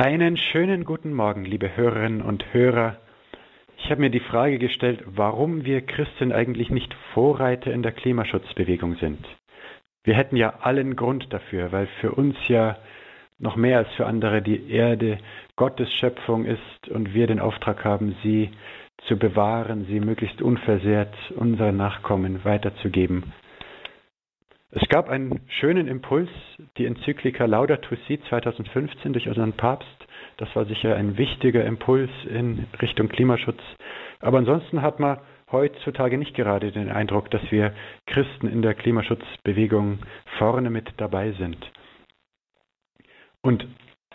Einen schönen guten Morgen, liebe Hörerinnen und Hörer. Ich habe mir die Frage gestellt, warum wir Christen eigentlich nicht Vorreiter in der Klimaschutzbewegung sind. Wir hätten ja allen Grund dafür, weil für uns ja noch mehr als für andere die Erde Gottes Schöpfung ist und wir den Auftrag haben, sie zu bewahren, sie möglichst unversehrt unseren Nachkommen weiterzugeben. Es gab einen schönen Impuls, die Enzyklika Laudato Si 2015 durch unseren Papst. Das war sicher ein wichtiger Impuls in Richtung Klimaschutz. Aber ansonsten hat man heutzutage nicht gerade den Eindruck, dass wir Christen in der Klimaschutzbewegung vorne mit dabei sind. Und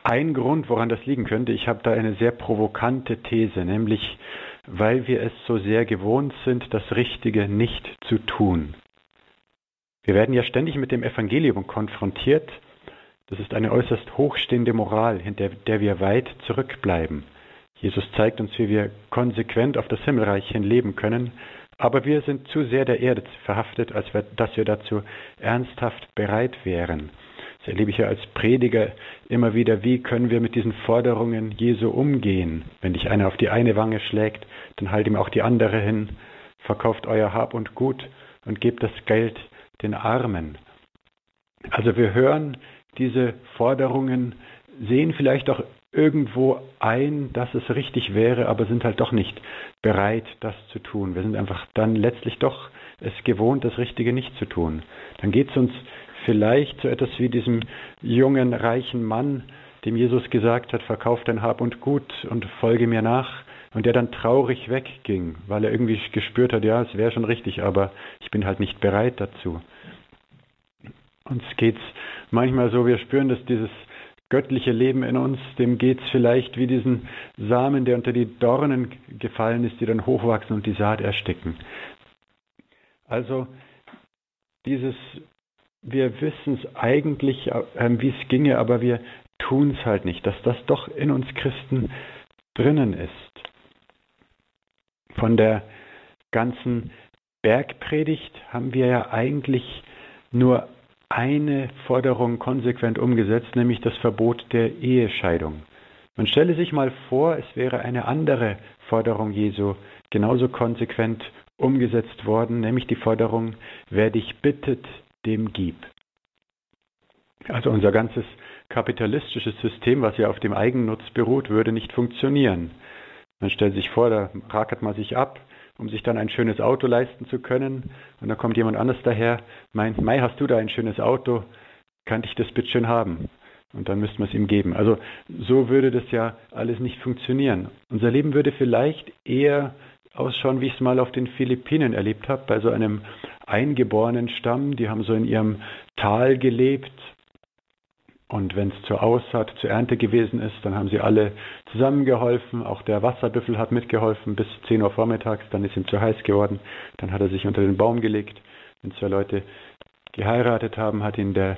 ein Grund, woran das liegen könnte, ich habe da eine sehr provokante These, nämlich weil wir es so sehr gewohnt sind, das Richtige nicht zu tun. Wir werden ja ständig mit dem Evangelium konfrontiert. Das ist eine äußerst hochstehende Moral, hinter der wir weit zurückbleiben. Jesus zeigt uns, wie wir konsequent auf das Himmelreich hin leben können, aber wir sind zu sehr der Erde verhaftet, als wir, dass wir dazu ernsthaft bereit wären. Das erlebe ich ja als Prediger immer wieder, wie können wir mit diesen Forderungen Jesu umgehen. Wenn dich einer auf die eine Wange schlägt, dann halt ihm auch die andere hin, verkauft euer Hab und Gut und gebt das Geld den Armen. Also wir hören diese Forderungen, sehen vielleicht auch irgendwo ein, dass es richtig wäre, aber sind halt doch nicht bereit, das zu tun. Wir sind einfach dann letztlich doch es gewohnt, das Richtige nicht zu tun. Dann geht es uns vielleicht so etwas wie diesem jungen, reichen Mann, dem Jesus gesagt hat, verkauf dein Hab und Gut und folge mir nach, und der dann traurig wegging, weil er irgendwie gespürt hat, ja, es wäre schon richtig, aber ich bin halt nicht bereit dazu. Uns geht's manchmal so, wir spüren, dass dieses göttliche Leben in uns, dem geht's vielleicht wie diesen Samen, der unter die Dornen gefallen ist, die dann hochwachsen und die Saat ersticken. Also dieses, wir wissen es eigentlich, äh, wie es ginge, aber wir tun es halt nicht, dass das doch in uns Christen drinnen ist. Von der ganzen Bergpredigt haben wir ja eigentlich nur eine Forderung konsequent umgesetzt, nämlich das Verbot der Ehescheidung. Man stelle sich mal vor, es wäre eine andere Forderung Jesu genauso konsequent umgesetzt worden, nämlich die Forderung, wer dich bittet, dem gib. Also unser ganzes kapitalistisches System, was ja auf dem Eigennutz beruht, würde nicht funktionieren. Man stellt sich vor, da rackert man sich ab, um sich dann ein schönes Auto leisten zu können. Und dann kommt jemand anders daher, meint, Mai, hast du da ein schönes Auto? Kann ich das bitte schön haben? Und dann müsste man es ihm geben. Also so würde das ja alles nicht funktionieren. Unser Leben würde vielleicht eher ausschauen, wie ich es mal auf den Philippinen erlebt habe, bei so einem eingeborenen Stamm. Die haben so in ihrem Tal gelebt, und wenn es zur Aussaat, zur Ernte gewesen ist, dann haben sie alle zusammengeholfen. Auch der Wasserbüffel hat mitgeholfen bis 10 Uhr vormittags. Dann ist ihm zu heiß geworden. Dann hat er sich unter den Baum gelegt. Wenn zwei Leute geheiratet haben, hat ihn der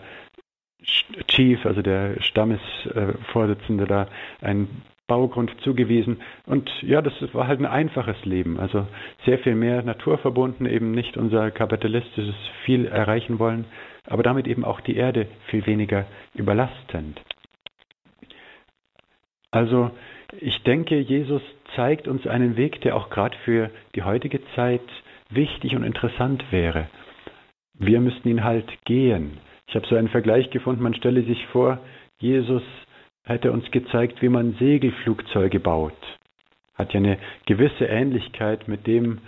Chief, also der Stammesvorsitzende da, einen Baugrund zugewiesen. Und ja, das war halt ein einfaches Leben. Also sehr viel mehr naturverbunden, eben nicht unser kapitalistisches Viel erreichen wollen, aber damit eben auch die Erde viel weniger überlastend. Also ich denke, Jesus zeigt uns einen Weg, der auch gerade für die heutige Zeit wichtig und interessant wäre. Wir müssten ihn halt gehen. Ich habe so einen Vergleich gefunden, man stelle sich vor, Jesus hätte uns gezeigt, wie man Segelflugzeuge baut. Hat ja eine gewisse Ähnlichkeit mit dem,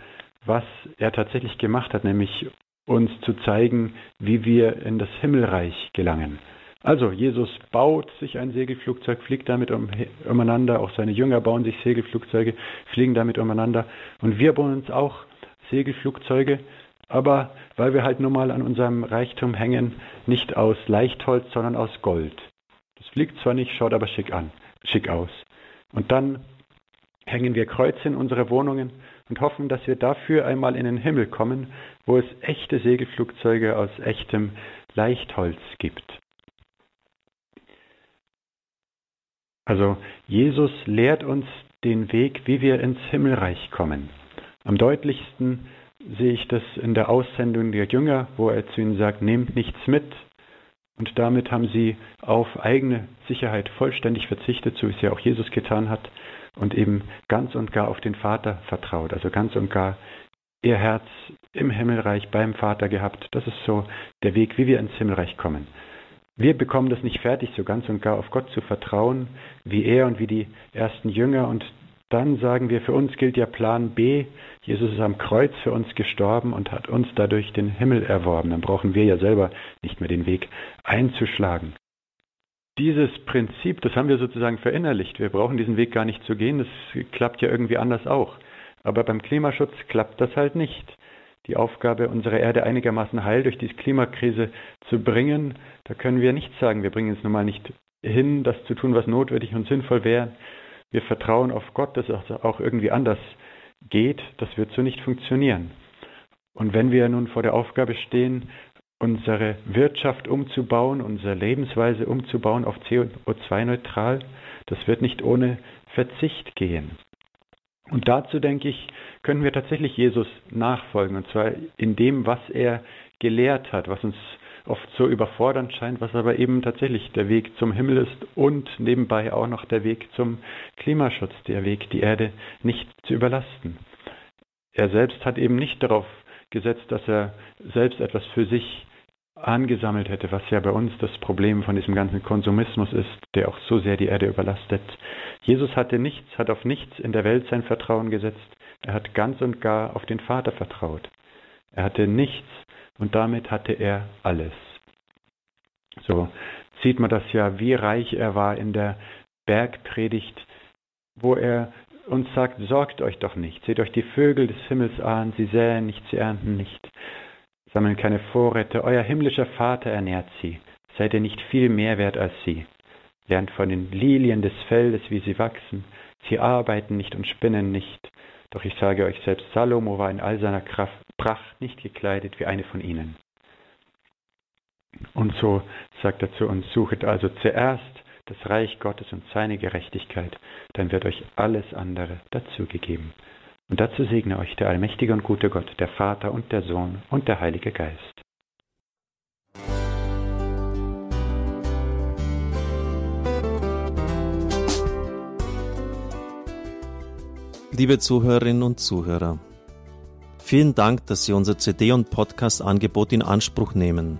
was er tatsächlich gemacht hat, nämlich uns zu zeigen, wie wir in das Himmelreich gelangen. Also Jesus baut sich ein Segelflugzeug, fliegt damit um, umeinander, auch seine Jünger bauen sich Segelflugzeuge, fliegen damit umeinander und wir bauen uns auch Segelflugzeuge, aber weil wir halt nun mal an unserem Reichtum hängen, nicht aus Leichtholz, sondern aus Gold. Das fliegt zwar nicht, schaut aber schick an, schick aus. Und dann hängen wir Kreuze in unsere Wohnungen und hoffen, dass wir dafür einmal in den Himmel kommen, wo es echte Segelflugzeuge aus echtem Leichtholz gibt. Also Jesus lehrt uns den Weg, wie wir ins Himmelreich kommen. Am deutlichsten sehe ich das in der Aussendung der Jünger, wo er zu ihnen sagt, nehmt nichts mit, Und damit haben sie auf eigene Sicherheit vollständig verzichtet, so wie es ja auch Jesus getan hat, und eben ganz und gar auf den Vater vertraut, also ganz und gar ihr Herz im Himmelreich beim Vater gehabt. Das ist so der Weg, wie wir ins Himmelreich kommen. Wir bekommen das nicht fertig, so ganz und gar auf Gott zu vertrauen, wie er und wie die ersten Jünger. Und dann sagen wir, für uns gilt ja Plan B. Jesus ist am Kreuz für uns gestorben und hat uns dadurch den Himmel erworben. Dann brauchen wir ja selber nicht mehr den Weg einzuschlagen. Dieses Prinzip, das haben wir sozusagen verinnerlicht. Wir brauchen diesen Weg gar nicht zu gehen. Das klappt ja irgendwie anders auch. Aber beim Klimaschutz klappt das halt nicht. Die Aufgabe, unsere Erde einigermaßen heil durch die Klimakrise zu bringen, da können wir nicht sagen, wir bringen es nun mal nicht hin, das zu tun, was notwendig und sinnvoll wäre. Wir vertrauen auf Gott, dass es auch irgendwie anders geht. Das wird so nicht funktionieren. Und wenn wir nun vor der Aufgabe stehen, unsere Wirtschaft umzubauen, unsere Lebensweise umzubauen auf CO2-neutral, das wird nicht ohne Verzicht gehen. Und dazu, denke ich, können wir tatsächlich Jesus nachfolgen, und zwar in dem, was er gelehrt hat, was uns oft so überfordernd scheint, was aber eben tatsächlich der Weg zum Himmel ist und nebenbei auch noch der Weg zum Klimaschutz, der Weg, die Erde nicht zu überlasten. Er selbst hat eben nicht darauf gesetzt, dass er selbst etwas für sich angesammelt hätte, was ja bei uns das Problem von diesem ganzen Konsumismus ist, der auch so sehr die Erde überlastet. Jesus hatte nichts, hat auf nichts in der Welt sein Vertrauen gesetzt. Er hat ganz und gar auf den Vater vertraut. Er hatte nichts und damit hatte er alles. So sieht man das ja, wie reich er war in der Bergpredigt, wo er uns sagt, sorgt euch doch nicht, seht euch die Vögel des Himmels an, sie säen nicht, sie ernten nicht, sammeln keine Vorräte, euer himmlischer Vater ernährt sie, seid ihr nicht viel mehr wert als sie. Lernt von den Lilien des Feldes, wie sie wachsen, sie arbeiten nicht und spinnen nicht. Doch ich sage euch, selbst Salomo war in all seiner Kraft, Pracht nicht gekleidet wie eine von ihnen. Und so sagt er zu uns, suchet also zuerst das Reich Gottes und seine Gerechtigkeit, dann wird euch alles andere dazugegeben. Und dazu segne euch der allmächtige und gute Gott, der Vater und der Sohn und der Heilige Geist. Liebe Zuhörerinnen und Zuhörer, vielen Dank, dass Sie unser CD- und Podcast-Angebot in Anspruch nehmen.